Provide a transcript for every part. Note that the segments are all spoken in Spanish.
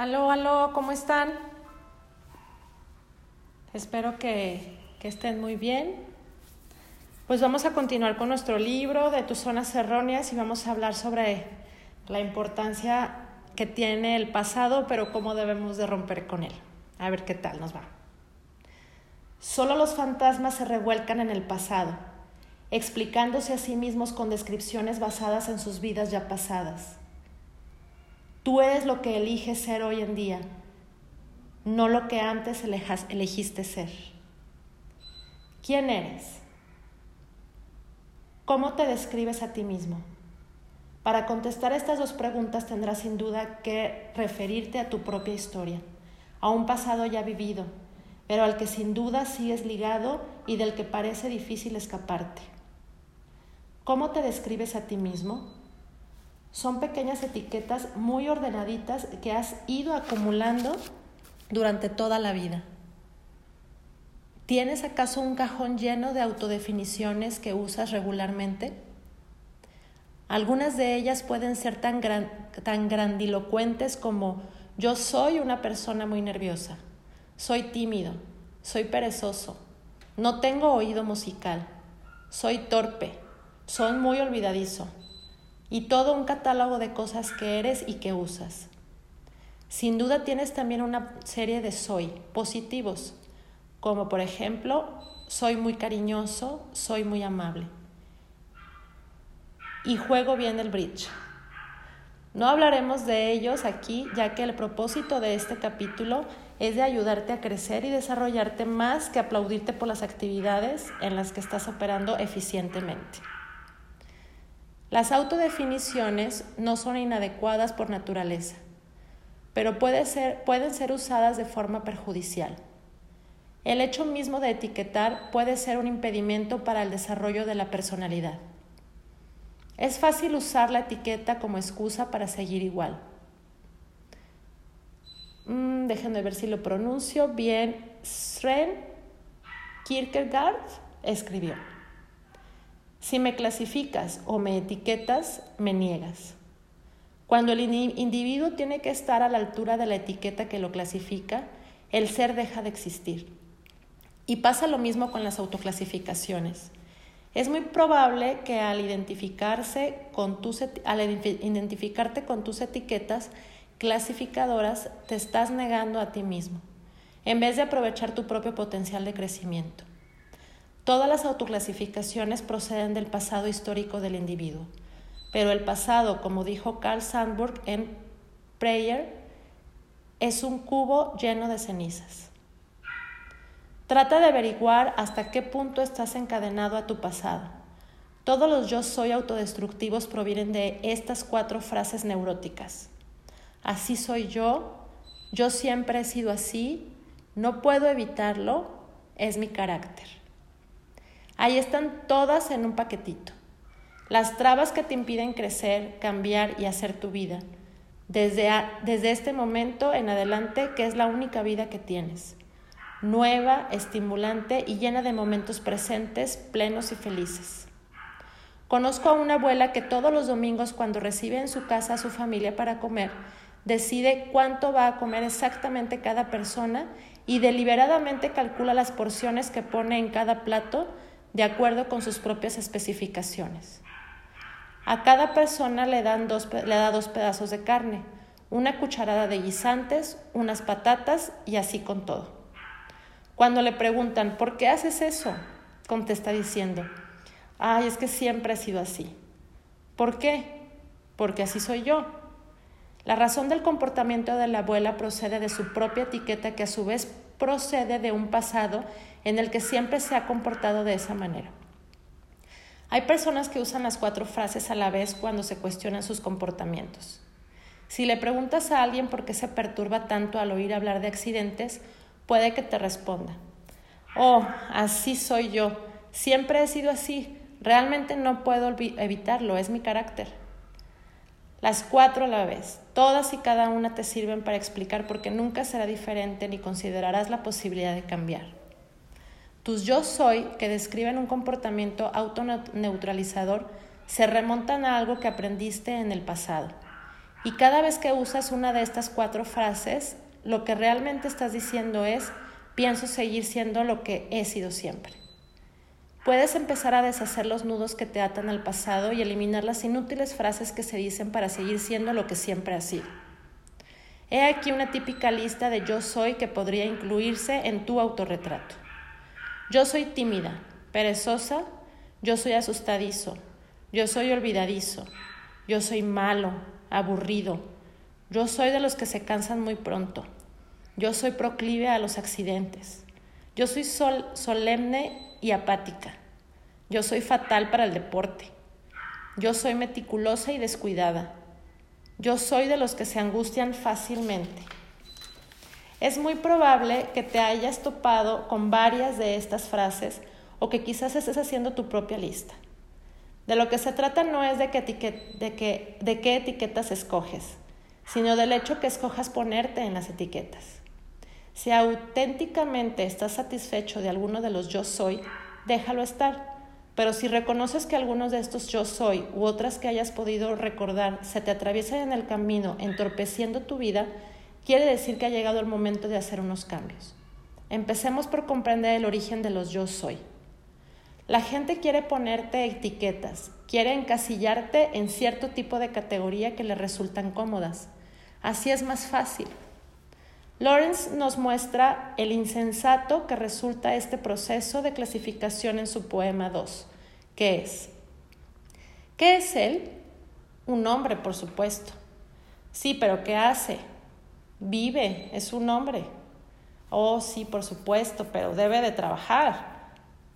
Aló, aló, ¿cómo están? Espero que, estén muy bien. Pues vamos a continuar con nuestro libro de tus zonas erróneas y vamos a hablar sobre la importancia que tiene el pasado, pero cómo debemos de romper con él. A ver qué tal nos va. Solo los fantasmas se revuelcan en el pasado, explicándose a sí mismos con descripciones basadas en sus vidas ya pasadas. Tú eres lo que eliges ser hoy en día, no lo que antes elegiste ser. ¿Quién eres? ¿Cómo te describes a ti mismo? Para contestar estas dos preguntas tendrás sin duda que referirte a tu propia historia, a un pasado ya vivido, pero al que sin duda sigues ligado y del que parece difícil escaparte. ¿Cómo te describes a ti mismo? Son pequeñas etiquetas muy ordenaditas que has ido acumulando durante toda la vida. ¿Tienes acaso un cajón lleno de autodefiniciones que usas regularmente? Algunas de ellas pueden ser tan, tan grandilocuentes como yo soy una persona muy nerviosa, soy tímido, soy perezoso, no tengo oído musical, soy torpe, soy muy olvidadizo, y todo un catálogo de cosas que eres y que usas. Sin duda tienes también una serie de soy positivos, como por ejemplo, soy muy cariñoso, soy muy amable. Y juego bien el bridge. No hablaremos de ellos aquí, ya que el propósito de este capítulo es de ayudarte a crecer y desarrollarte más que aplaudirte por las actividades en las que estás operando eficientemente. Las autodefiniciones no son inadecuadas por naturaleza, pero pueden ser usadas de forma perjudicial. El hecho mismo de etiquetar puede ser un impedimento para el desarrollo de la personalidad. Es fácil usar la etiqueta como excusa para seguir igual. Mm, déjenme ver si lo pronuncio bien. Sren Kierkegaard escribió. Si me clasificas o me etiquetas, me niegas. Cuando el individuo tiene que estar a la altura de la etiqueta que lo clasifica, el ser deja de existir. Y pasa lo mismo con las autoclasificaciones. Es muy probable que al, identificarse con tus, al identificarte con tus etiquetas clasificadoras te estás negando a ti mismo, en vez de aprovechar tu propio potencial de crecimiento. Todas las autoclasificaciones proceden del pasado histórico del individuo, pero el pasado, como dijo Carl Sandburg en Prayer, es un cubo lleno de cenizas. Trata de averiguar hasta qué punto estás encadenado a tu pasado. Todos los yo soy autodestructivos provienen de estas cuatro frases neuróticas. Así soy yo, yo siempre he sido así, no puedo evitarlo, es mi carácter. Ahí están todas en un paquetito. Las trabas que te impiden crecer, cambiar y hacer tu vida. Desde, desde este momento en adelante, que es la única vida que tienes. Nueva, estimulante y llena de momentos presentes, plenos y felices. Conozco a una abuela que todos los domingos cuando recibe en su casa a su familia para comer, decide cuánto va a comer exactamente cada persona y deliberadamente calcula las porciones que pone en cada plato de acuerdo con sus propias especificaciones. A cada persona le, dan dos, le da dos pedazos de carne, una cucharada de guisantes, unas patatas y así con todo. Cuando le preguntan, ¿por qué haces eso? Contesta diciendo, ay, es que siempre ha sido así. ¿Por qué? Porque así soy yo. La razón del comportamiento de la abuela procede de su propia etiqueta que a su vez procede de un pasado en el que siempre se ha comportado de esa manera. Hay personas que usan las cuatro frases a la vez cuando se cuestionan sus comportamientos. Si le preguntas a alguien por qué se perturba tanto al oír hablar de accidentes, puede que te responda, oh, así soy yo, siempre he sido así, realmente no puedo evitarlo, es mi carácter. Las cuatro a la vez, todas y cada una te sirven para explicar por qué nunca será diferente ni considerarás la posibilidad de cambiar. Tus yo soy, que describen un comportamiento autoneutralizador, se remontan a algo que aprendiste en el pasado Y cada vez que usas una de estas cuatro frases, lo que realmente estás diciendo es, pienso seguir siendo lo que he sido siempre. Puedes empezar a deshacer los nudos que te atan al pasado y eliminar las inútiles frases que se dicen para seguir siendo lo que siempre has sido. He aquí una típica lista de yo soy que podría incluirse en tu autorretrato. Yo soy tímida, perezosa, yo soy asustadizo, yo soy olvidadizo, yo soy malo, aburrido, yo soy de los que se cansan muy pronto, yo soy proclive a los accidentes, yo soy sol solemne y apática, yo soy fatal para el deporte, yo soy meticulosa y descuidada, yo soy de los que se angustian fácilmente. Es muy probable que te hayas topado con varias de estas frases o que quizás estés haciendo tu propia lista. De lo que se trata no es de, que, de qué etiquetas escoges, sino del hecho que escojas ponerte en las etiquetas. Si auténticamente estás satisfecho de alguno de los yo soy, déjalo estar. Pero si reconoces que algunos de estos yo soy u otras que hayas podido recordar se te atraviesan en el camino entorpeciendo tu vida, quiere decir que ha llegado el momento de hacer unos cambios. Empecemos por comprender el origen de los yo soy. La gente quiere ponerte etiquetas, quiere encasillarte en cierto tipo de categoría que le resultan cómodas. Así es más fácil. Lawrence nos muestra el insensato que resulta este proceso de clasificación en su poema 2, que es, ¿qué es él? Un hombre, por supuesto. Sí, pero ¿qué hace? Vive, es un hombre. Oh, sí, por supuesto, pero debe de trabajar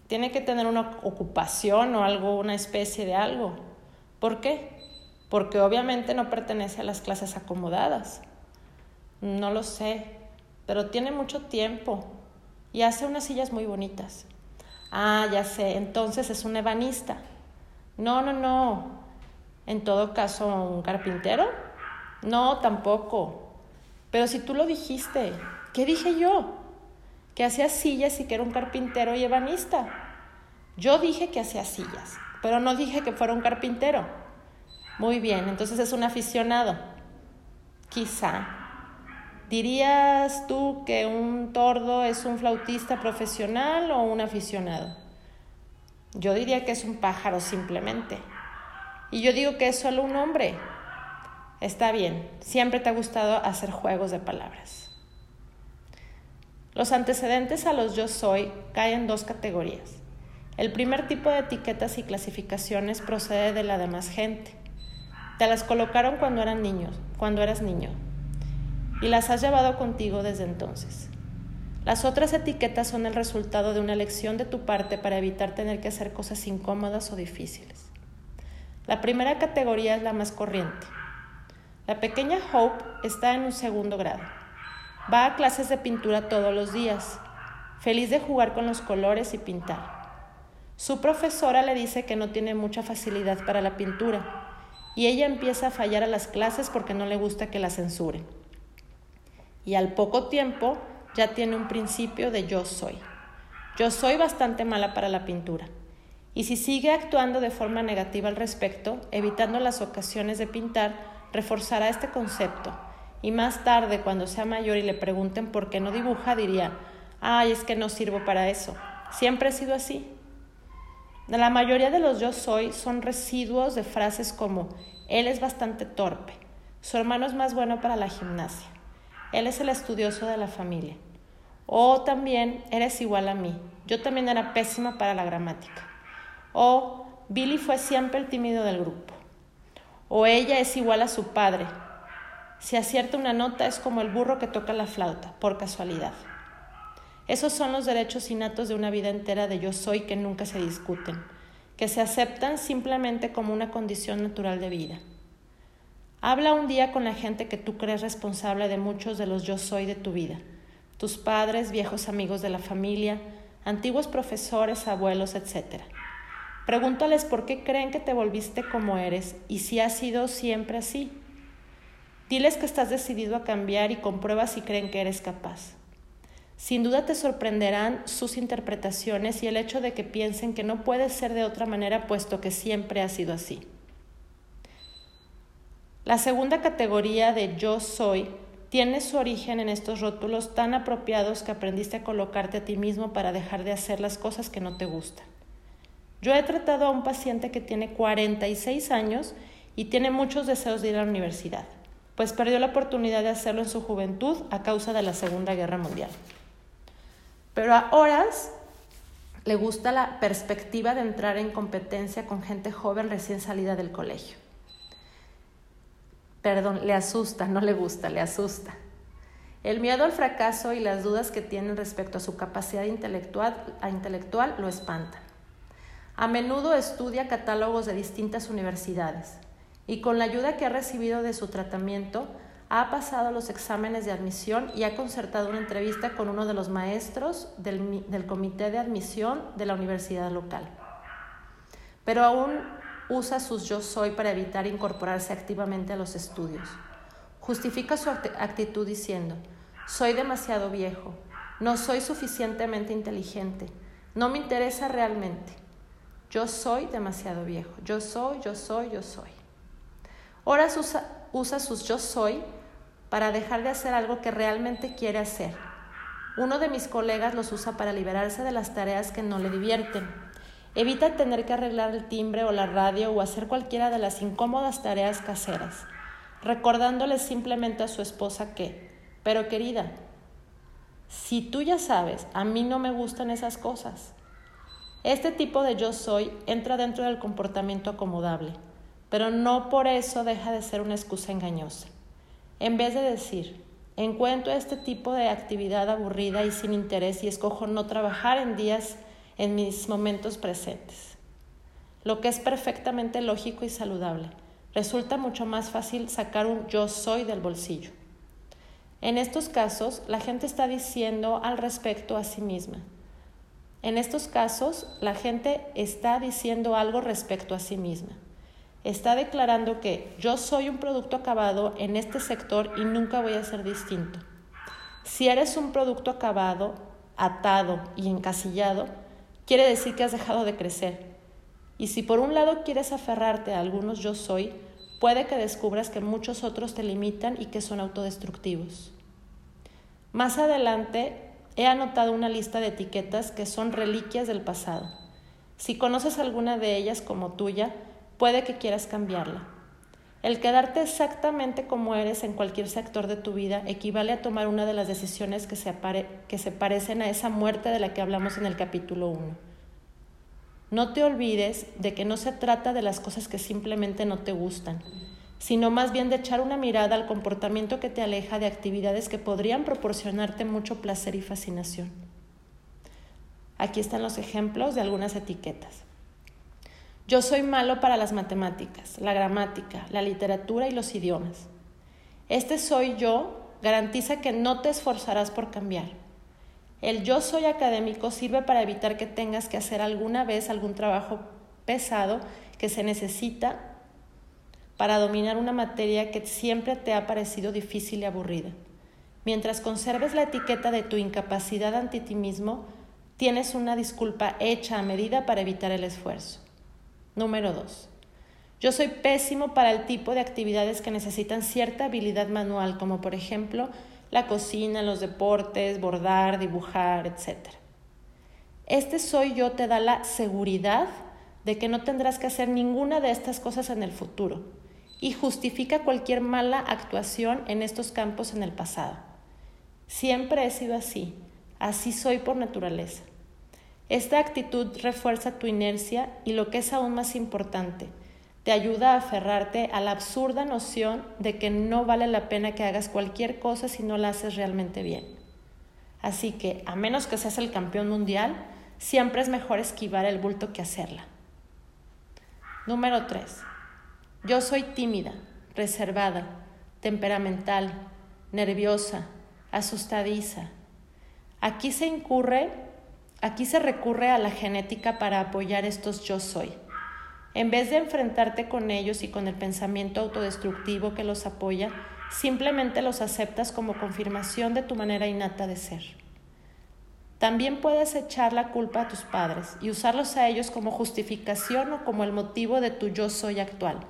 tiene que tener una ocupación o algo, una especie de algo. ¿Por qué? Porque obviamente no pertenece a las clases acomodadas. No lo sé, pero tiene mucho tiempo y hace unas sillas muy bonitas. Ah, ya sé, entonces es un ebanista. No, no, no. En todo caso, un carpintero. No, tampoco. Pero si tú lo dijiste, ¿qué dije yo? que hacía sillas y que era un carpintero y ebanista. Yo dije que hacía sillas, pero no dije que fuera un carpintero. Muy bien, entonces es un aficionado. Quizá. ¿Dirías tú que un tordo es un flautista profesional o un aficionado? Yo diría que es un pájaro simplemente. Y yo digo que es solo un hombre. Está bien, siempre te ha gustado hacer juegos de palabras. Los antecedentes a los yo soy caen en dos categorías. El primer tipo de etiquetas y clasificaciones procede de la demás gente. Te las colocaron cuando eran niños, cuando eras niño, y las has llevado contigo desde entonces. Las otras etiquetas son el resultado de una elección de tu parte para evitar tener que hacer cosas incómodas o difíciles. La primera categoría es la más corriente. La pequeña Hope está en un segundo grado. Va a clases de pintura todos los días, feliz de jugar con los colores y pintar. Su profesora le dice que no tiene mucha facilidad para la pintura y ella empieza a fallar a las clases porque no le gusta que la censuren. Y al poco tiempo ya tiene un principio de yo soy. Yo soy bastante mala para la pintura. Y si sigue actuando de forma negativa al respecto, evitando las ocasiones de pintar, reforzará este concepto y más tarde, cuando sea mayor y le pregunten por qué no dibuja, diría, ay, es que no sirvo para eso. Siempre he sido así. La mayoría de los yo soy son residuos de frases como, él es bastante torpe, su hermano es más bueno para la gimnasia, él es el estudioso de la familia. O también, eres igual a mí, yo también era pésima para la gramática. O Billy fue siempre el tímido del grupo. O ella es igual a su padre, si acierta una nota es como el burro que toca la flauta, por casualidad. Esos son los derechos innatos de una vida entera de yo soy que nunca se discuten, que se aceptan simplemente como una condición natural de vida. Habla un día con la gente que tú crees responsable de muchos de los yo soy de tu vida, tus padres, viejos amigos de la familia, antiguos profesores, abuelos, etc. Pregúntales por qué creen que te volviste como eres y si has sido siempre así. Diles que estás decidido a cambiar y comprueba si creen que eres capaz. Sin duda te sorprenderán sus interpretaciones y el hecho de que piensen que no puede ser de otra manera puesto que siempre ha sido así. La segunda categoría de yo soy tiene su origen en estos rótulos tan apropiados que aprendiste a colocarte a ti mismo para dejar de hacer las cosas que no te gustan. Yo he tratado a un paciente que tiene 46 años y tiene muchos deseos de ir a la universidad, pues perdió la oportunidad de hacerlo en su juventud a causa de la Segunda Guerra Mundial. Pero a horas le gusta la perspectiva de entrar en competencia con gente joven recién salida del colegio. Perdón, le asusta, no le gusta, le asusta. El miedo al fracaso y las dudas que tienen respecto a su capacidad intelectual, lo espantan. A menudo estudia catálogos de distintas universidades y con la ayuda que ha recibido de su tratamiento ha pasado los exámenes de admisión y ha concertado una entrevista con uno de los maestros del comité de admisión de la universidad local. Pero aún usa sus yo soy para evitar incorporarse activamente a los estudios. Justifica su actitud diciendo, soy demasiado viejo, no soy suficientemente inteligente, no me interesa realmente. Yo soy demasiado viejo, yo soy, yo soy, yo soy. Ahora usa, usa sus yo soy para dejar de hacer algo que realmente quiere hacer. Uno de mis colegas los usa para liberarse de las tareas que no le divierten. Evita tener que arreglar el timbre o la radio o hacer cualquiera de las incómodas tareas caseras, recordándole simplemente a su esposa que, pero querida, si tú ya sabes, a mí no me gustan esas cosas. Este tipo de yo soy entra dentro del comportamiento acomodable, pero no por eso deja de ser una excusa engañosa. En vez de decir, encuentro este tipo de actividad aburrida y sin interés y escojo no trabajar en días en mis momentos presentes, lo que es perfectamente lógico y saludable. Resulta mucho más fácil sacar un yo soy del bolsillo. En estos casos, la gente está diciendo al respecto a sí misma. En estos casos, la gente está diciendo algo respecto a sí misma está declarando que yo soy un producto acabado en este sector y nunca voy a ser distinto. Si eres un producto acabado, atado y encasillado, quiere decir que has dejado de crecer. Y si por un lado quieres aferrarte a algunos yo soy, puede que descubras que muchos otros te limitan y que son autodestructivos. Más adelante he anotado una lista de etiquetas que son reliquias del pasado. Si conoces alguna de ellas como tuya, puede que quieras cambiarla. El quedarte exactamente como eres en cualquier sector de tu vida equivale a tomar una de las decisiones que se, que se parecen a esa muerte de la que hablamos en el capítulo 1. No te olvides de que no se trata de las cosas que simplemente no te gustan, sino más bien de echar una mirada al comportamiento que te aleja de actividades que podrían proporcionarte mucho placer y fascinación. Aquí están los ejemplos de algunas etiquetas. Yo soy malo para las matemáticas, la gramática, la literatura y los idiomas. Este soy yo garantiza que no te esforzarás por cambiar. El yo soy académico sirve para evitar que tengas que hacer alguna vez algún trabajo pesado que se necesita para dominar una materia que siempre te ha parecido difícil y aburrida. Mientras conserves la etiqueta de tu incapacidad ante ti mismo, tienes una disculpa hecha a medida para evitar el esfuerzo. Número 2. Yo soy pésimo para el tipo de actividades que necesitan cierta habilidad manual, como por ejemplo la cocina, los deportes, bordar, dibujar, etc. Este soy yo te da la seguridad de que no tendrás que hacer ninguna de estas cosas en el futuro y justifica cualquier mala actuación en estos campos en el pasado. Siempre he sido así, así soy por naturaleza. Esta actitud refuerza tu inercia y lo que es aún más importante, te ayuda a aferrarte a la absurda noción de que no vale la pena que hagas cualquier cosa si no la haces realmente bien. Así que, a menos que seas el campeón mundial, siempre es mejor esquivar el bulto que hacerla. Número 3. Yo soy tímida, reservada, temperamental, nerviosa, asustadiza. Aquí se incurre Aquí se recurre a la genética para apoyar estos yo soy. En vez de enfrentarte con ellos y con el pensamiento autodestructivo que los apoya, simplemente los aceptas como confirmación de tu manera innata de ser. También puedes echar la culpa a tus padres y usarlos a ellos como justificación o como el motivo de tu yo soy actual.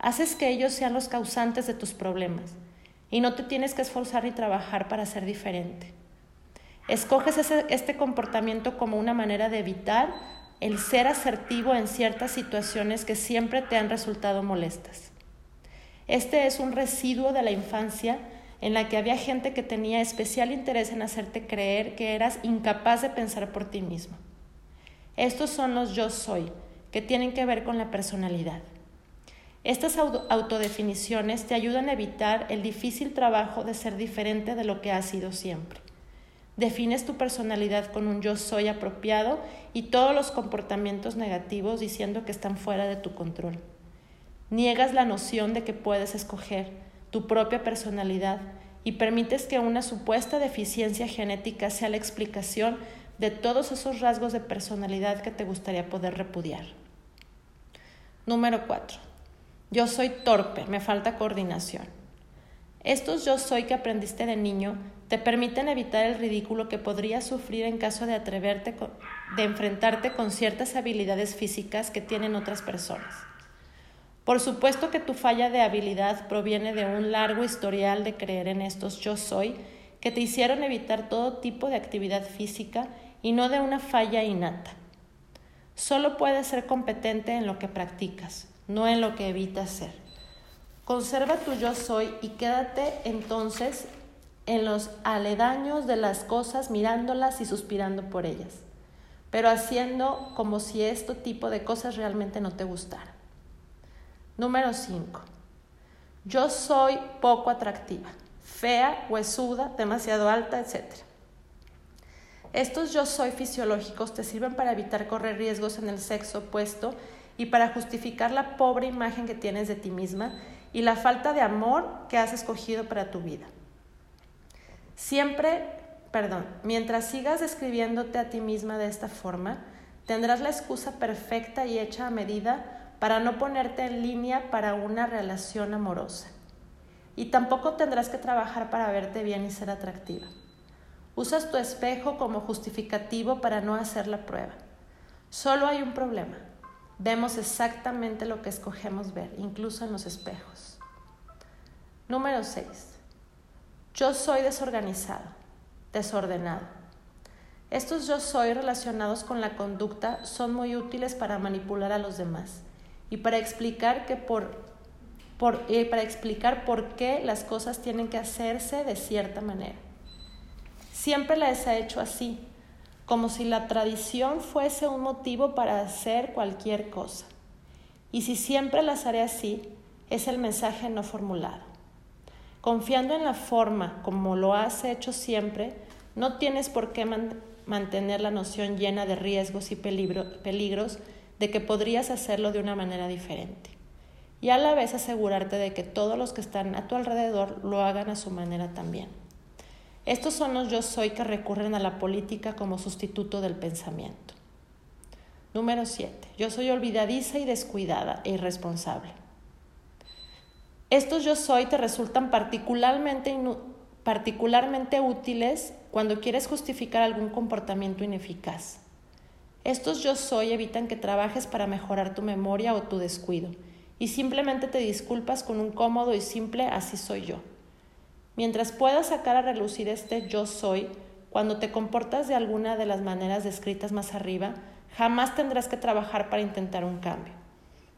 Haces que ellos sean los causantes de tus problemas y no te tienes que esforzar y trabajar para ser diferente. Escoges este comportamiento como una manera de evitar el ser asertivo en ciertas situaciones que siempre te han resultado molestas. Este es un residuo de la infancia en la que había gente que tenía especial interés en hacerte creer que eras incapaz de pensar por ti mismo. Estos son los yo soy, que tienen que ver con la personalidad. Estas autodefiniciones te ayudan a evitar el difícil trabajo de ser diferente de lo que has sido siempre. Defines tu personalidad con un yo soy apropiado y todos los comportamientos negativos diciendo que están fuera de tu control. Niegas la noción de que puedes escoger tu propia personalidad y permites que una supuesta deficiencia genética sea la explicación de todos esos rasgos de personalidad que te gustaría poder repudiar. Número 4. Yo soy torpe, me falta coordinación. Estos yo soy que aprendiste de niño te permiten evitar el ridículo que podrías sufrir en caso de atreverte de enfrentarte con ciertas habilidades físicas que tienen otras personas. Por supuesto que tu falla de habilidad proviene de un largo historial de creer en estos yo soy que te hicieron evitar todo tipo de actividad física y no de una falla innata. Solo puedes ser competente en lo que practicas, no en lo que evitas ser. Conserva tu yo soy y quédate entonces en los aledaños de las cosas, mirándolas y suspirando por ellas, pero haciendo como si este tipo de cosas realmente no te gustara. Número 5. Yo soy poco atractiva, fea, huesuda, demasiado alta, etc. Estos yo soy fisiológicos te sirven para evitar correr riesgos en el sexo opuesto y para justificar la pobre imagen que tienes de ti misma y la falta de amor que has escogido para tu vida. Siempre, perdón, mientras sigas describiéndote a ti misma de esta forma, tendrás la excusa perfecta y hecha a medida para no ponerte en línea para una relación amorosa. Y tampoco tendrás que trabajar para verte bien y ser atractiva. Usas tu espejo como justificativo para no hacer la prueba. Solo hay un problema. Vemos exactamente lo que escogemos ver, incluso en los espejos. Número 6. Yo soy desorganizado, desordenado. Estos yo soy relacionados con la conducta son muy útiles para manipular a los demás y para explicar, que por, por, para explicar por qué las cosas tienen que hacerse de cierta manera. Siempre las he hecho así, como si la tradición fuese un motivo para hacer cualquier cosa. Y si siempre las haré así, es el mensaje no formulado. Confiando en la forma como lo has hecho siempre, no tienes por qué mantener la noción llena de riesgos y peligros de que podrías hacerlo de una manera diferente. Y a la vez asegurarte de que todos los que están a tu alrededor lo hagan a su manera también. Estos son los yo soy que recurren a la política como sustituto del pensamiento. Número 7. Yo soy olvidadiza y descuidada e irresponsable. Estos yo soy te resultan particularmente, particularmente útiles cuando quieres justificar algún comportamiento ineficaz. Estos yo soy evitan que trabajes para mejorar tu memoria o tu descuido y simplemente te disculpas con un cómodo y simple así soy yo. Mientras puedas sacar a relucir este yo soy, cuando te comportas de alguna de las maneras descritas más arriba, jamás tendrás que trabajar para intentar un cambio.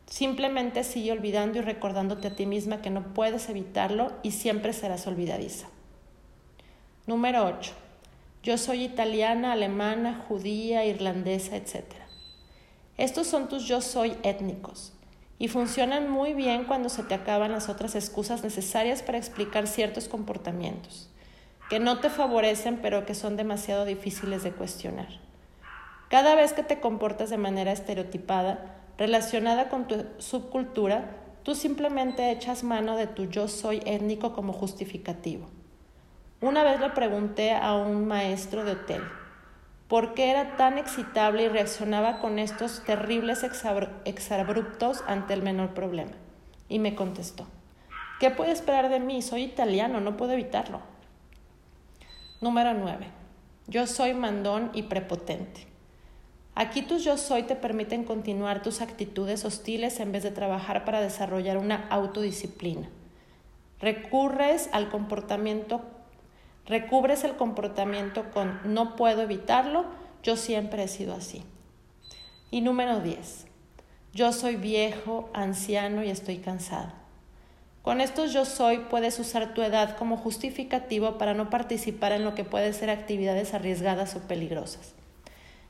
Simplemente sigue olvidando y recordándote a ti misma que no puedes evitarlo y siempre serás olvidadiza. Número 8. Yo soy italiana, alemana, judía, irlandesa, etc. Estos son tus yo soy étnicos y funcionan muy bien cuando se te acaban las otras excusas necesarias para explicar ciertos comportamientos, que no te favorecen pero que son demasiado difíciles de cuestionar. Cada vez que te comportas de manera estereotipada, relacionada con tu subcultura, tú simplemente echas mano de tu yo soy étnico como justificativo. Una vez le pregunté a un maestro de hotel por qué era tan excitable y reaccionaba con estos terribles exabruptos ante el menor problema. Y me contestó, ¿qué puede esperar de mí? Soy italiano, no puedo evitarlo. Número 9. Yo soy mandón y prepotente. Aquí tus yo soy te permiten continuar tus actitudes hostiles en vez de trabajar para desarrollar una autodisciplina. Recurres al comportamiento, recubres el comportamiento con no puedo evitarlo, yo siempre he sido así. Y número 10. Yo soy viejo, anciano y estoy cansado. Con estos yo soy puedes usar tu edad como justificativo para no participar en lo que puede ser actividades arriesgadas o peligrosas.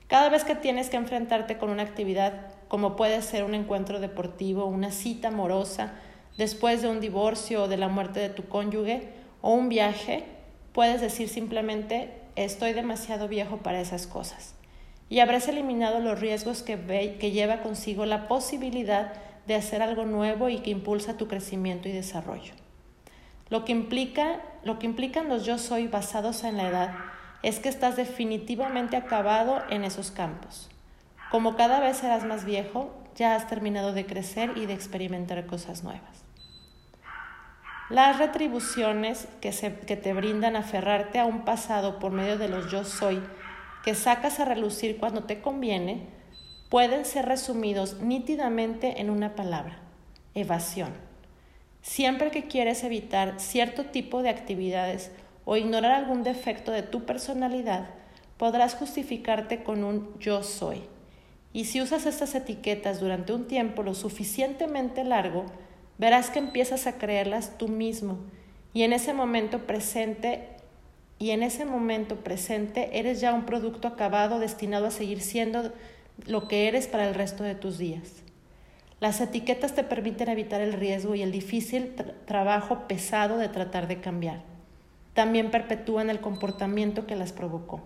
Cada vez que tienes que enfrentarte con una actividad como puede ser un encuentro deportivo, una cita amorosa, después de un divorcio o de la muerte de tu cónyuge o un viaje, puedes decir simplemente estoy demasiado viejo para esas cosas. Y habrás eliminado los riesgos que, que lleva consigo la posibilidad de hacer algo nuevo y que impulsa tu crecimiento y desarrollo. Lo que, implica, lo que implican los yo soy basados en la edad es que estás definitivamente acabado en esos campos. Como cada vez serás más viejo, ya has terminado de crecer y de experimentar cosas nuevas. Las retribuciones que, que te brindan aferrarte a un pasado por medio de los yo soy, que sacas a relucir cuando te conviene, pueden ser resumidos nítidamente en una palabra, evasión. Siempre que quieres evitar cierto tipo de actividades o ignorar algún defecto de tu personalidad, podrás justificarte con un yo soy. Y si usas estas etiquetas durante un tiempo lo suficientemente largo, verás que empiezas a creerlas tú mismo y en ese momento presente y en ese momento presente eres ya un producto acabado destinado a seguir siendo lo que eres para el resto de tus días. Las etiquetas te permiten evitar el riesgo y el difícil trabajo pesado de tratar de cambiar también perpetúan el comportamiento que las provocó.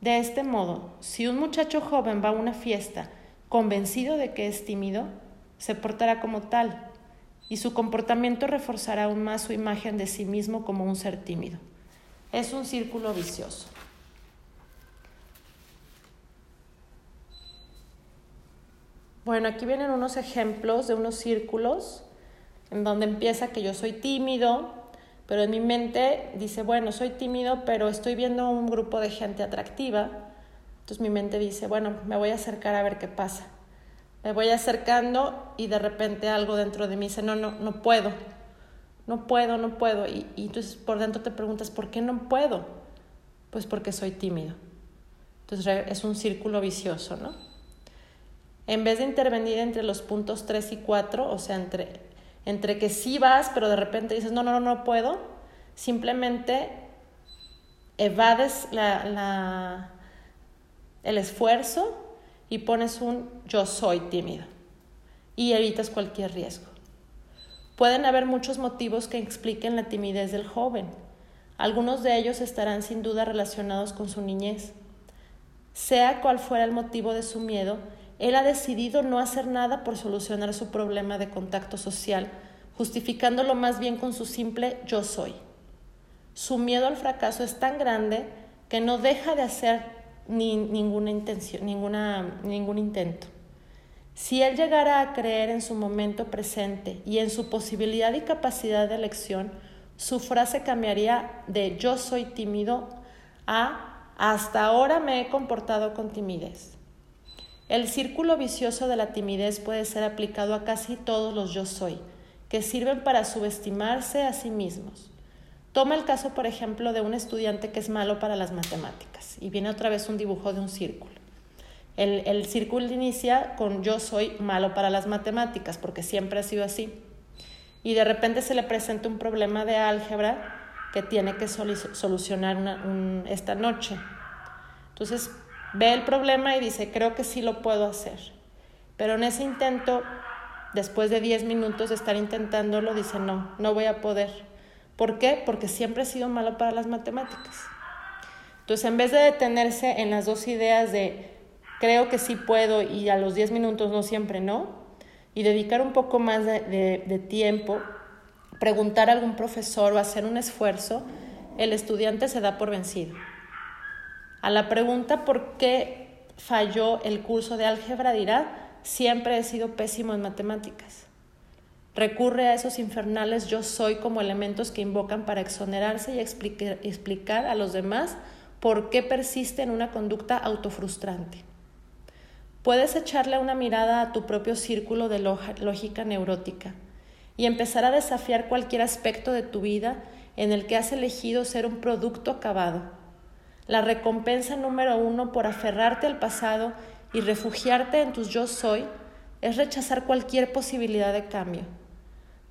De este modo, si un muchacho joven va a una fiesta convencido de que es tímido, se portará como tal y su comportamiento reforzará aún más su imagen de sí mismo como un ser tímido. Es un círculo vicioso. Bueno, aquí vienen unos ejemplos de unos círculos en donde empieza que yo soy tímido, pero en mi mente dice, bueno, soy tímido, pero estoy viendo un grupo de gente atractiva. Entonces mi mente dice, bueno, me voy a acercar a ver qué pasa. Me voy acercando y de repente algo dentro de mí dice, no, no, no puedo. No puedo, no puedo. Y, y entonces por dentro te preguntas, ¿por qué no puedo? Pues porque soy tímido. Entonces es un círculo vicioso, ¿no? En vez de intervenir entre los puntos 3 y 4, o sea, entre entre que sí vas, pero de repente dices, no, no, no, no puedo, simplemente evades la, el esfuerzo y pones un yo soy tímido y evitas cualquier riesgo. Pueden haber muchos motivos que expliquen la timidez del joven. Algunos de ellos estarán sin duda relacionados con su niñez. Sea cual fuera el motivo de su miedo, él ha decidido no hacer nada por solucionar su problema de contacto social, justificándolo más bien con su simple yo soy. Su miedo al fracaso es tan grande que no deja de hacer ni, ninguna intención, ninguna, ningún intento. Si él llegara a creer en su momento presente y en su posibilidad y capacidad de elección, su frase cambiaría de yo soy tímido a hasta ahora me he comportado con timidez. El círculo vicioso de la timidez puede ser aplicado a casi todos los yo soy, que sirven para subestimarse a sí mismos. Toma el caso, por ejemplo, de un estudiante que es malo para las matemáticas y viene otra vez un dibujo de un círculo. El, el círculo inicia con yo soy malo para las matemáticas porque siempre ha sido así. Y de repente se le presenta un problema de álgebra que tiene que solucionar esta noche. Entonces ve el problema y dice, creo que sí lo puedo hacer. Pero en ese intento, después de 10 minutos de estar intentándolo, dice, no, no voy a poder. ¿Por qué? Porque siempre he sido malo para las matemáticas. Entonces, en vez de detenerse en las dos ideas de creo que sí puedo y a los 10 minutos no siempre no, y dedicar un poco más de, tiempo, preguntar a algún profesor o hacer un esfuerzo, el estudiante se da por vencido. A la pregunta por qué falló el curso de álgebra dirá, siempre he sido pésimo en matemáticas. Recurre a esos infernales yo soy como elementos que invocan para exonerarse y explicar, a los demás por qué persiste en una conducta autofrustrante. puedes echarle una mirada a tu propio círculo de lógica neurótica y empezar a desafiar cualquier aspecto de tu vida en el que has elegido ser un producto acabado. La recompensa número uno por aferrarte al pasado y refugiarte en tus yo soy es rechazar cualquier posibilidad de cambio.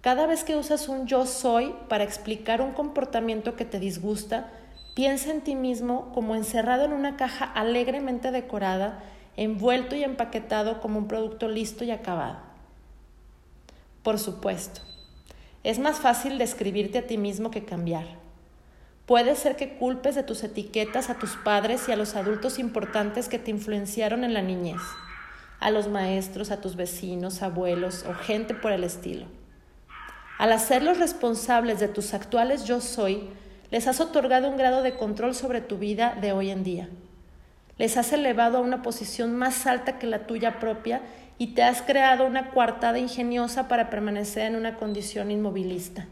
Cada vez que usas un yo soy para explicar un comportamiento que te disgusta, piensa en ti mismo como encerrado en una caja alegremente decorada, envuelto y empaquetado como un producto listo y acabado. Por supuesto, es más fácil describirte a ti mismo que cambiar. Puede ser que culpes de tus etiquetas a tus padres y a los adultos importantes que te influenciaron en la niñez, a los maestros, a tus vecinos, abuelos o gente por el estilo. Al hacerlos responsables de tus actuales yo soy, les has otorgado un grado de control sobre tu vida de hoy en día. Les has elevado a una posición más alta que la tuya propia y te has creado una coartada ingeniosa para permanecer en una condición inmovilista.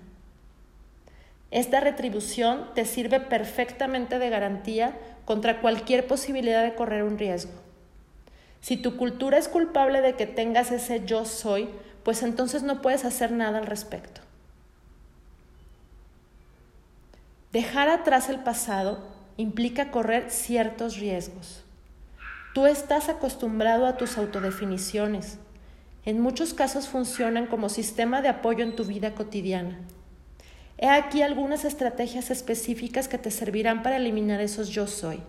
Esta retribución te sirve perfectamente de garantía contra cualquier posibilidad de correr un riesgo. Si tu cultura es culpable de que tengas ese yo soy, pues entonces no puedes hacer nada al respecto. Dejar atrás el pasado implica correr ciertos riesgos. Tú estás acostumbrado a tus autodefiniciones. En muchos casos funcionan como sistema de apoyo en tu vida cotidiana. He aquí algunas estrategias específicas que te servirán para eliminar esos yo soy.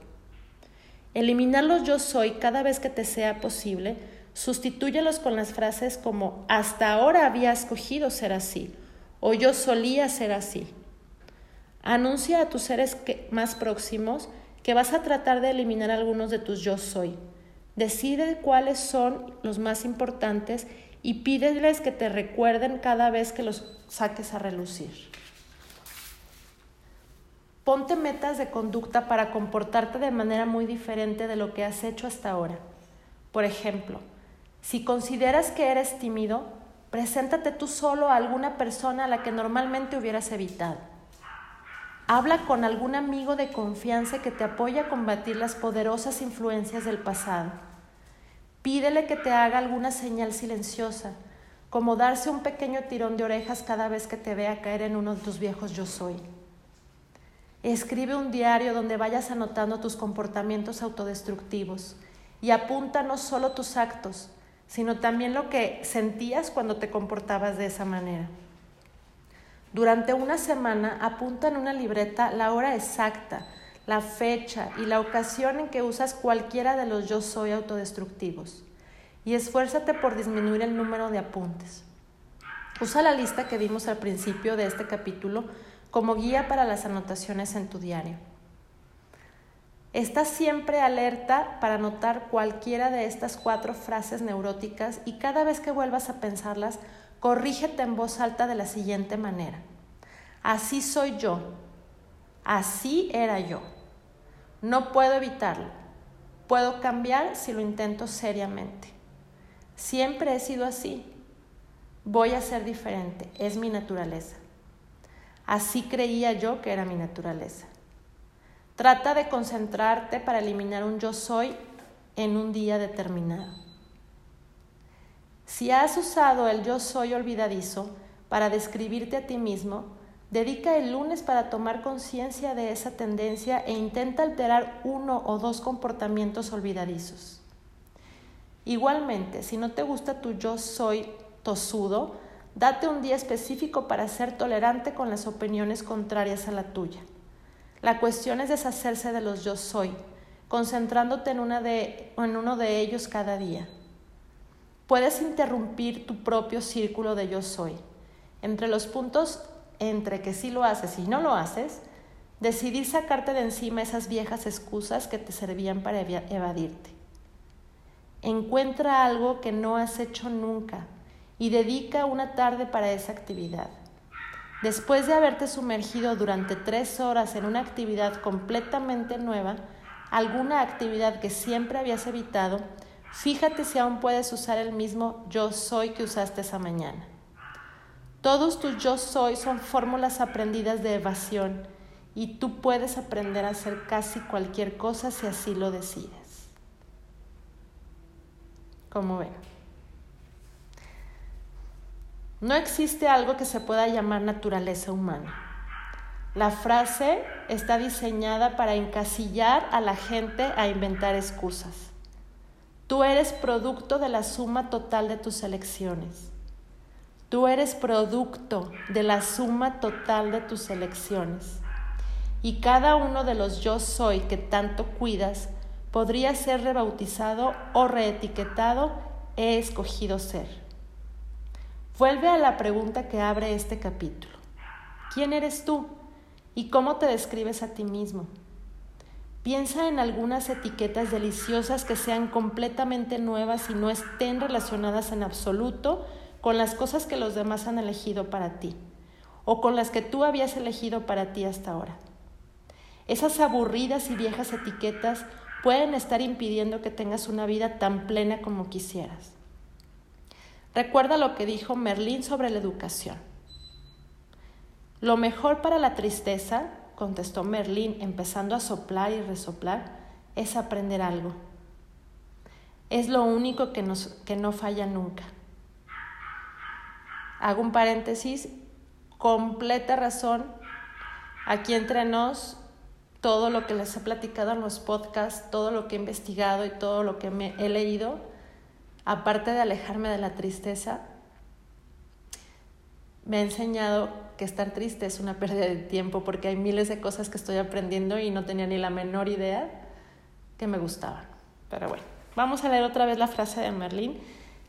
Eliminar los yo soy cada vez que te sea posible Sustitúyelos con las frases como hasta ahora había escogido ser así o yo solía ser así. Anuncia a tus seres más próximos que vas a tratar de eliminar algunos de tus yo soy. Decide cuáles son los más importantes y pídeles que te recuerden cada vez que los saques a relucir. Ponte metas de conducta para comportarte de manera muy diferente de lo que has hecho hasta ahora. Por ejemplo, si consideras que eres tímido, preséntate tú solo a alguna persona a la que normalmente hubieras evitado. Habla con algún amigo de confianza que te apoye a combatir las poderosas influencias del pasado. Pídele que te haga alguna señal silenciosa, como darse un pequeño tirón de orejas cada vez que te vea caer en uno de tus viejos yo soy. Escribe un diario donde vayas anotando tus comportamientos autodestructivos y apunta no solo tus actos, sino también lo que sentías cuando te comportabas de esa manera. Durante una semana apunta en una libreta la hora exacta, la fecha y la ocasión en que usas cualquiera de los yo soy autodestructivos y esfuérzate por disminuir el número de apuntes. Usa la lista que vimos al principio de este capítulo como guía para las anotaciones en tu diario. Estás siempre alerta para notar cualquiera de estas cuatro frases neuróticas y cada vez que vuelvas a pensarlas, corrígete en voz alta de la siguiente manera. Así soy yo. Así era yo. No puedo evitarlo. Puedo cambiar si lo intento seriamente. Siempre he sido así. Voy a ser diferente. Es mi naturaleza. Así creía yo que era mi naturaleza. Trata de concentrarte para eliminar un yo soy en un día determinado. Si has usado el yo soy olvidadizo para describirte a ti mismo, dedica el lunes para tomar conciencia de esa tendencia e intenta alterar uno o dos comportamientos olvidadizos. Igualmente, si no te gusta tu yo soy tosudo, date un día específico para ser tolerante con las opiniones contrarias a la tuya. La cuestión es deshacerse de los yo soy, concentrándote en, una de, uno de ellos cada día. Puedes interrumpir tu propio círculo de yo soy. Entre los puntos entre que sí lo haces y no lo haces, decidir sacarte de encima esas viejas excusas que te servían para evadirte. Encuentra algo que no has hecho nunca y dedica una tarde para esa actividad. Después de haberte sumergido durante tres horas en una actividad completamente nueva, alguna actividad que siempre habías evitado, fíjate si aún puedes usar el mismo yo soy que usaste esa mañana. Todos tus yo soy son fórmulas aprendidas de evasión y tú puedes aprender a hacer casi cualquier cosa si así lo decides. Como ven. No existe algo que se pueda llamar naturaleza humana. La frase está diseñada para encasillar a la gente a inventar excusas. Tú eres producto de la suma total de tus elecciones. Tú eres producto de la suma total de tus elecciones. Y cada uno de los yo soy que tanto cuidas podría ser rebautizado o reetiquetado he escogido ser. Vuelve a la pregunta que abre este capítulo. ¿Quién eres tú? ¿Y cómo te describes a ti mismo? Piensa en algunas etiquetas deliciosas que sean completamente nuevas y no estén relacionadas en absoluto con las cosas que los demás han elegido para ti o con las que tú habías elegido para ti hasta ahora. Esas aburridas y viejas etiquetas pueden estar impidiendo que tengas una vida tan plena como quisieras. Recuerda lo que dijo Merlín sobre la educación. Lo mejor para la tristeza contestó Merlín, empezando a soplar y resoplar, es aprender algo. Es lo único que, que no falla nunca. Hago un paréntesis, completa razón. Aquí entre nos, todo lo que les he platicado en los podcasts, todo lo que he investigado y todo lo que he leído, aparte de alejarme de la tristeza, me ha enseñado que estar triste es una pérdida de tiempo porque hay miles de cosas que estoy aprendiendo y no tenía ni la menor idea que me gustaban. Pero bueno, vamos a leer otra vez la frase de Merlín.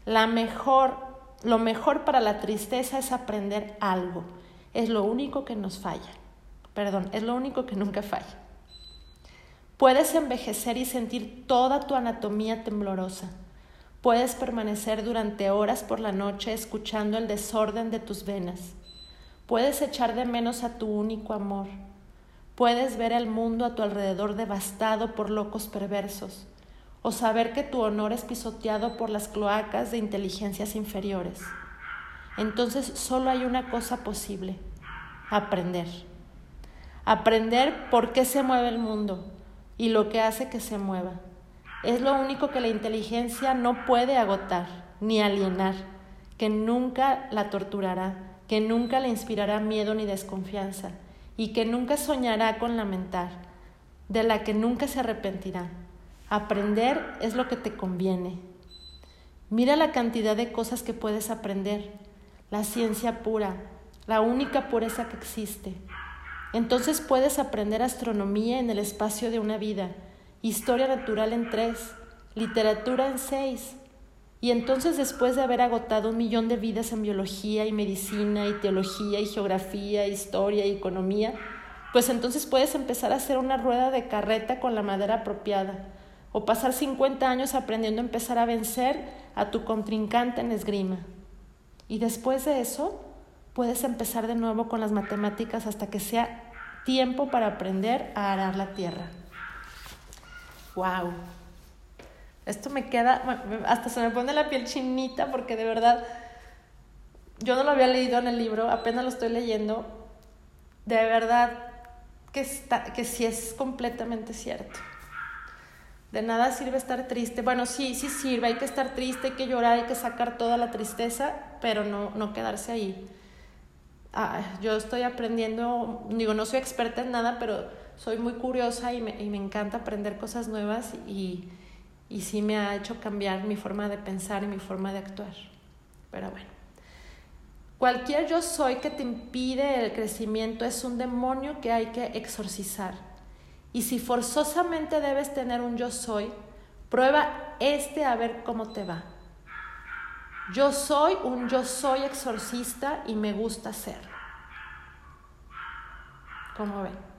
La mejor, lo mejor para la tristeza es aprender algo. Es lo único que nos falla. Perdón, es lo único que nunca falla. Puedes envejecer y sentir toda tu anatomía temblorosa Puedes permanecer durante horas por la noche escuchando el desorden de tus venas. Puedes echar de menos a tu único amor. Puedes ver el mundo a tu alrededor devastado por locos perversos, o saber que tu honor es pisoteado por las cloacas de inteligencias inferiores. Entonces solo hay una cosa posible, aprender. Aprender por qué se mueve el mundo y lo que hace que se mueva. Es lo único que la inteligencia no puede agotar ni alienar, que nunca la torturará, que nunca le inspirará miedo ni desconfianza, y que nunca soñará con lamentar, de la que nunca se arrepentirá. Aprender es lo que te conviene. Mira la cantidad de cosas que puedes aprender, la ciencia pura, la única pureza que existe. Entonces puedes aprender astronomía en el espacio de una vida, historia natural en tres, literatura en seis. Y entonces después de haber agotado un millón de vidas en biología y medicina y teología y geografía, historia y economía, pues entonces puedes empezar a hacer una rueda de carreta con la madera apropiada o pasar 50 años aprendiendo a empezar a vencer a tu contrincante en esgrima. Y después de eso, puedes empezar de nuevo con las matemáticas hasta que sea tiempo para aprender a arar la tierra wow, esto me queda, hasta se me pone la piel chinita porque de verdad yo no lo había leído en el libro, apenas lo estoy leyendo, de verdad que, está, que sí es completamente cierto. De nada sirve estar triste. Bueno, sí, sí sirve, hay que estar triste, hay que llorar, hay que sacar toda la tristeza, pero no, no quedarse ahí. Ah, yo estoy aprendiendo, digo, no soy experta en nada, pero soy muy curiosa y me, y me encanta aprender cosas nuevas y, y sí me ha hecho cambiar mi forma de pensar y mi forma de actuar. Pero bueno. Cualquier yo soy que te impide el crecimiento es un demonio que hay que exorcizar. Y si forzosamente debes tener un yo soy, prueba este a ver cómo te va. Yo soy un yo soy exorcista y me gusta ser. ¿Cómo ven?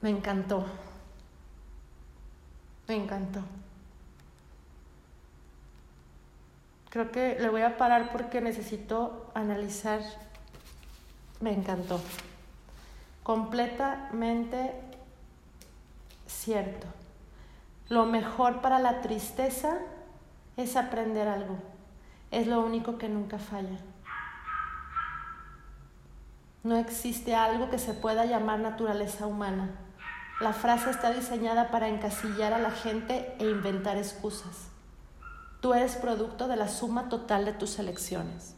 Me encantó. Me encantó. Creo que le voy a parar porque necesito analizar. Me encantó. Completamente cierto. Lo mejor para la tristeza es aprender algo. Es lo único que nunca falla. No existe algo que se pueda llamar naturaleza humana. La frase está diseñada para encasillar a la gente e inventar excusas. Tú eres producto de la suma total de tus elecciones.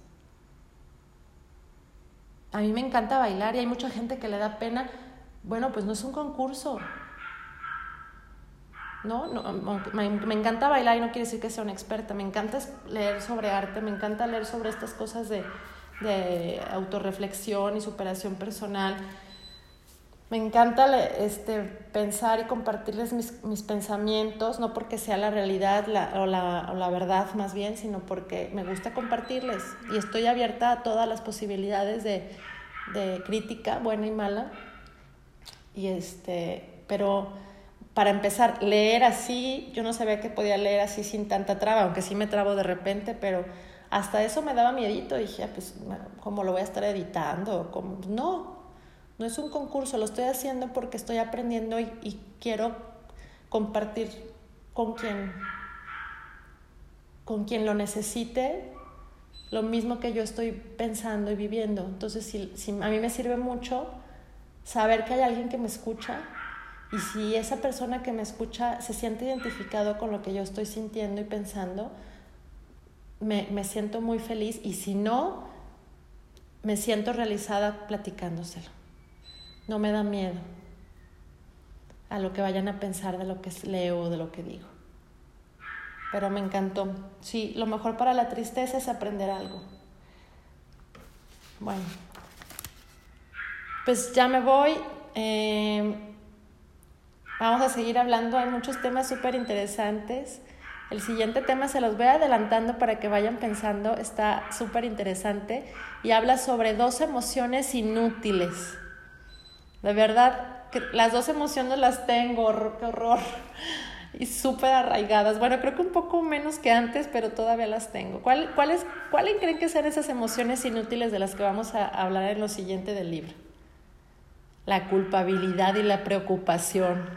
A mí me encanta bailar y hay mucha gente que le da pena. Bueno, pues no es un concurso. ¿no? me, encanta bailar y no quiere decir que sea una experta, me encanta leer sobre arte, me encanta leer sobre estas cosas de, de autorreflexión y superación personal. Me encanta este, pensar y compartirles mis, mis pensamientos, no porque sea la realidad o, la, o, la, verdad más bien, sino porque me gusta compartirles y estoy abierta a todas las posibilidades de, de crítica, buena y mala. Y este, pero para empezar, leer así, yo no sabía que podía leer así sin tanta traba, aunque sí me trabo de repente, pero hasta eso me daba miedito. Dije, ah, pues, ¿cómo lo voy a estar editando? ¿Cómo? No, no es un concurso, lo estoy haciendo porque estoy aprendiendo y, quiero compartir con quien, con quien lo necesite lo mismo que yo estoy pensando y viviendo. Entonces, si, a mí me sirve mucho saber que hay alguien que me escucha y si esa persona que me escucha se siente identificado con lo que yo estoy sintiendo y pensando, me siento muy feliz y si no, me siento realizada platicándoselo. No me da miedo a lo que vayan a pensar de lo que leo o de lo que digo. Pero me encantó. Sí, lo mejor para la tristeza es aprender algo. Bueno, pues ya me voy. Eh, Vamos a seguir hablando, hay muchos temas súper interesantes. El siguiente tema se los voy adelantando para que vayan pensando, está súper interesante y habla sobre dos emociones inútiles. De verdad, que las dos emociones las tengo, qué horror, y súper arraigadas. Bueno, creo que un poco menos que antes, pero todavía las tengo. ¿Cuál, cuáles, ¿Cuáles creen que sean esas emociones inútiles de las que vamos a hablar en lo siguiente del libro? La culpabilidad y la preocupación.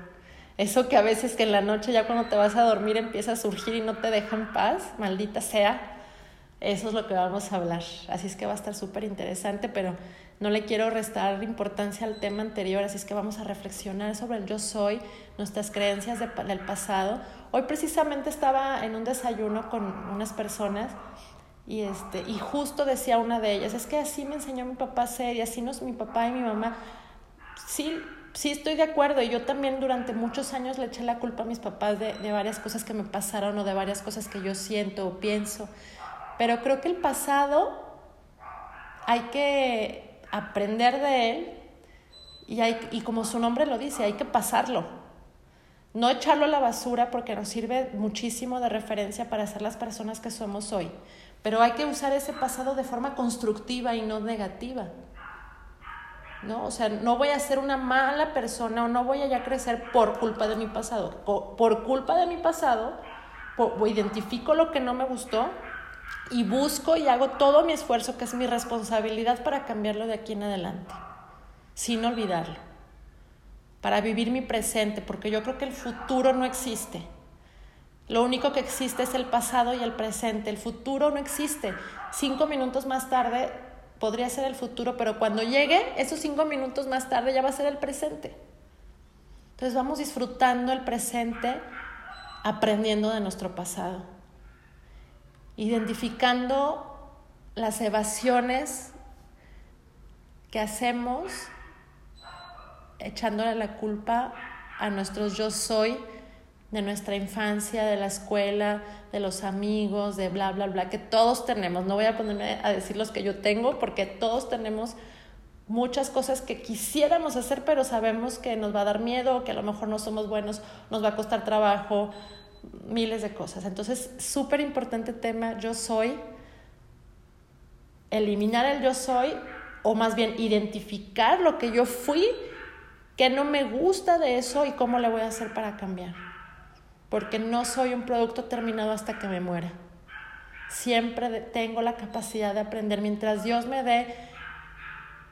Eso que a veces que en la noche ya cuando te vas a dormir empieza a surgir y no te deja en paz, maldita sea. Eso es lo que vamos a hablar. Así es que va a estar súper interesante, pero no le quiero restar importancia al tema anterior, así es que vamos a reflexionar sobre el yo soy, nuestras creencias del pasado. Hoy precisamente estaba en un desayuno con unas personas y, este, y justo decía una de ellas, es que así me enseñó mi papá a ser y así nos, mi papá y mi mamá. Sí, sí estoy de acuerdo y yo también durante muchos años le eché la culpa a mis papás de, de, varias cosas que me pasaron o de varias cosas que yo siento o pienso. Pero creo que el pasado hay que aprender de él y, hay, y como su nombre lo dice, hay que pasarlo. No echarlo a la basura porque nos sirve muchísimo de referencia para ser las personas que somos hoy. Pero hay que usar ese pasado de forma constructiva y no negativa. ¿no? O sea, no voy a ser una mala persona o no voy a crecer por culpa de mi pasado. Por, culpa de mi pasado, identifico lo que no me gustó y busco y hago todo mi esfuerzo, que es mi responsabilidad para cambiarlo de aquí en adelante, sin olvidarlo, para vivir mi presente, porque yo creo que el futuro no existe. Lo único que existe es el pasado y el presente. El futuro no existe. Cinco minutos más tarde podría ser el futuro, pero cuando llegue, esos cinco minutos más tarde ya va a ser el presente. Entonces vamos disfrutando el presente, aprendiendo de nuestro pasado, identificando las evasiones que hacemos, echándole la culpa a nuestros yo soy de nuestra infancia, de la escuela, de los amigos, de bla, bla, bla, que todos tenemos. No voy a ponerme a decir los que yo tengo, porque todos tenemos muchas cosas que quisiéramos hacer, pero sabemos que nos va a dar miedo, que a lo mejor no somos buenos, nos va a costar trabajo, miles de cosas. Entonces, súper importante tema, yo soy, eliminar el yo soy, o más bien identificar lo que yo fui, que no me gusta de eso y cómo le voy a hacer para cambiar porque no soy un producto terminado hasta que me muera. Siempre tengo la capacidad de aprender. Mientras Dios me dé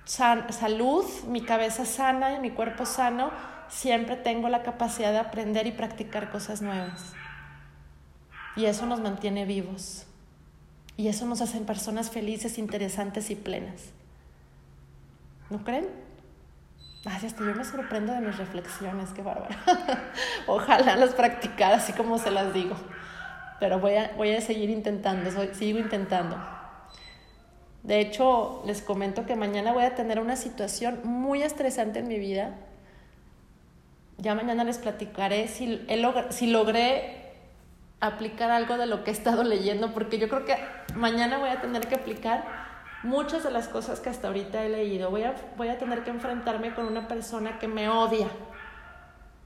salud, mi cabeza sana y mi cuerpo sano, siempre tengo la capacidad de aprender y practicar cosas nuevas. Y eso nos mantiene vivos. Y eso nos hace personas felices, interesantes y plenas. ¿No creen? Ay, hasta yo me sorprendo de mis reflexiones, qué bárbaro. Ojalá las practicara así como se las digo. Pero voy a, voy a seguir intentando, sigo intentando. De hecho, les comento que mañana voy a tener una situación muy estresante en mi vida. Ya mañana les platicaré si, si logré aplicar algo de lo que he estado leyendo, porque yo creo que mañana voy a tener que aplicar muchas de las cosas que hasta ahorita he leído. Voy a, voy a tener que enfrentarme con una persona que me odia.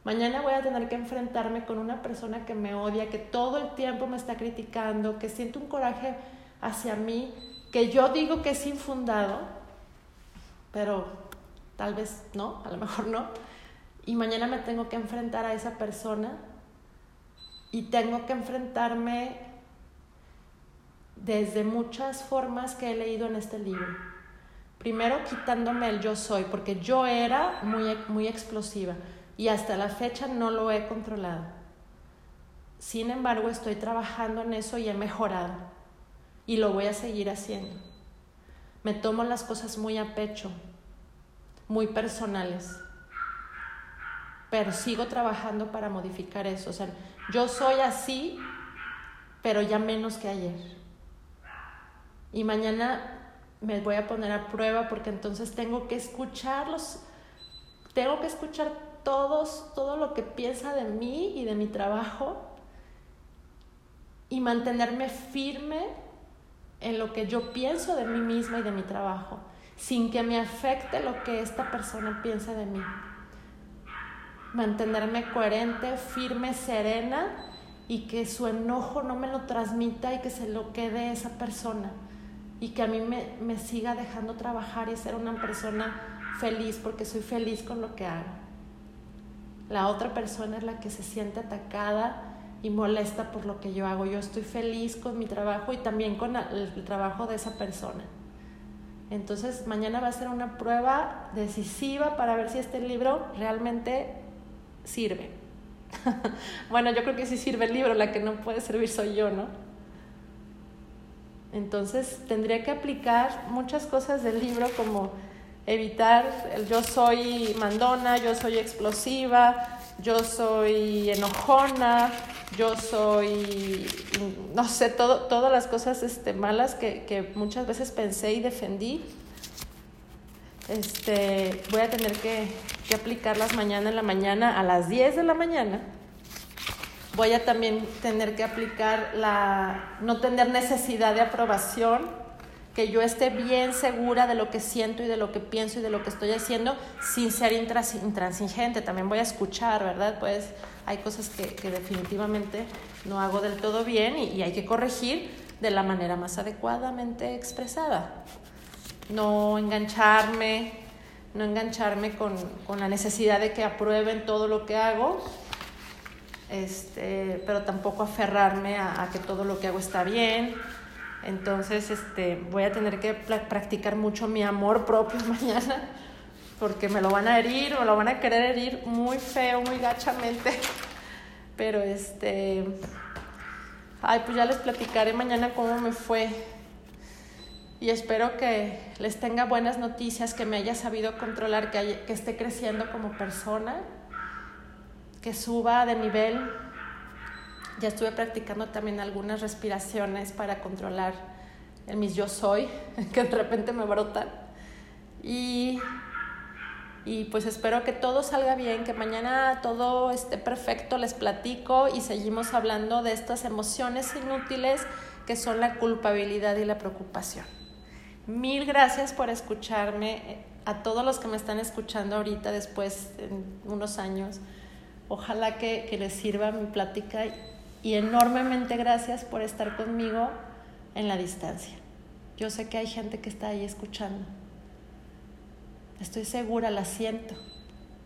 Mañana voy a tener que enfrentarme con una persona que me odia, que todo el tiempo me está criticando, que siente un coraje hacia mí, que yo digo que es infundado, pero tal vez no, a lo mejor no. Y mañana me tengo que enfrentar a esa persona y tengo que enfrentarme desde muchas formas que he leído en este libro. Primero quitándome el yo soy, porque yo era muy, muy explosiva y hasta la fecha no lo he controlado. Sin embargo, estoy trabajando en eso y he mejorado y lo voy a seguir haciendo. Me tomo las cosas muy a pecho, muy personales, pero sigo trabajando para modificar eso. O sea, yo soy así, pero ya menos que ayer y mañana me voy a poner a prueba porque entonces tengo que escucharlos, tengo que escuchar todos, todo lo que piensa de mí y de mi trabajo y mantenerme firme en lo que yo pienso de mí misma y de mi trabajo, sin que me afecte lo que esta persona piensa de mí. Mantenerme coherente, firme, serena y que su enojo no me lo transmita y que se lo quede esa persona y que a mí me, me siga dejando trabajar y ser una persona feliz porque soy feliz con lo que hago. La otra persona es la que se siente atacada y molesta por lo que yo hago. Yo estoy feliz con mi trabajo y también con el trabajo de esa persona. Entonces mañana va a ser una prueba decisiva para ver si este libro realmente sirve. bueno, yo creo que sí sirve el libro, la que no puede servir soy yo, ¿no? Entonces tendría que aplicar muchas cosas del libro como evitar el yo soy mandona, yo soy explosiva, yo soy enojona, yo soy, no sé, todo, todas las cosas este, malas que, que muchas veces pensé y defendí. Este, voy a tener que, que aplicarlas mañana en la mañana a las 10 de la mañana voy a también tener que aplicar la, no tener necesidad de aprobación, que yo esté bien segura de lo que siento y de lo que pienso y de lo que estoy haciendo sin ser intransigente. También voy a escuchar, ¿verdad? Pues hay cosas que, que definitivamente no hago del todo bien y, hay que corregir de la manera más adecuadamente expresada. No engancharme, no engancharme con, con la necesidad de que aprueben todo lo que hago, este, pero tampoco aferrarme a, que todo lo que hago está bien. Entonces, este, voy a tener que practicar mucho mi amor propio mañana, porque me lo van a herir, me lo van a querer herir muy feo, muy gachamente. Pero este, ay, pues ya les platicaré mañana cómo me fue. Y espero que les tenga buenas noticias, que me haya sabido controlar, que, esté creciendo como persona que suba de nivel. Ya estuve practicando también algunas respiraciones para controlar el mis yo soy, que de repente me brotan. Y, y pues espero que todo salga bien, que mañana todo esté perfecto, les platico y seguimos hablando de estas emociones inútiles que son la culpabilidad y la preocupación. Mil gracias por escucharme, a todos los que me están escuchando ahorita después, en unos años. Ojalá que, que les sirva mi plática y enormemente gracias por estar conmigo en la distancia. Yo sé que hay gente que está ahí escuchando. Estoy segura, la siento.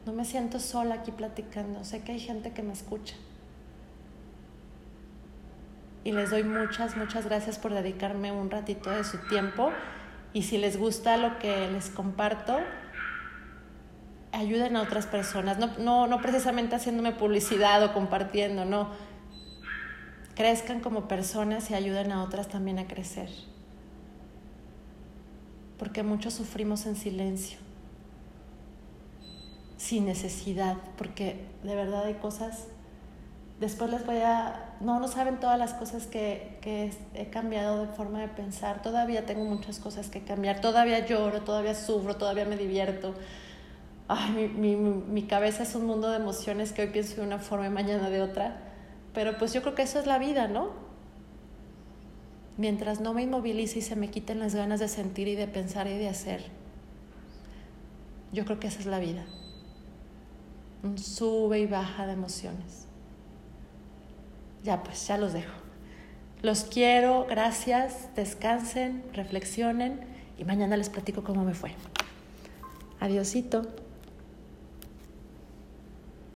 No me siento sola aquí platicando. Sé que hay gente que me escucha. Y les doy muchas, muchas gracias por dedicarme un ratito de su tiempo. Y si les gusta lo que les comparto, ayuden a otras personas, no, no, no precisamente haciéndome publicidad o compartiendo, no. Crezcan como personas y ayuden a otras también a crecer. Porque muchos sufrimos en silencio. sin necesidad, porque de verdad hay cosas, después les voy a, no, no saben todas las cosas que, que he cambiado de forma de pensar, todavía tengo muchas cosas que cambiar, todavía lloro, todavía sufro, todavía me divierto. Ay, mi, mi, mi cabeza es un mundo de emociones que hoy pienso de una forma y mañana de otra, pero pues yo creo que eso es la vida, ¿no? Mientras no me inmovilice y se me quiten las ganas de sentir y de pensar y de hacer, yo creo que esa es la vida. Un sube y baja de emociones. Ya pues, ya los dejo. Los quiero, gracias, descansen, reflexionen y mañana les platico cómo me fue. Adiosito.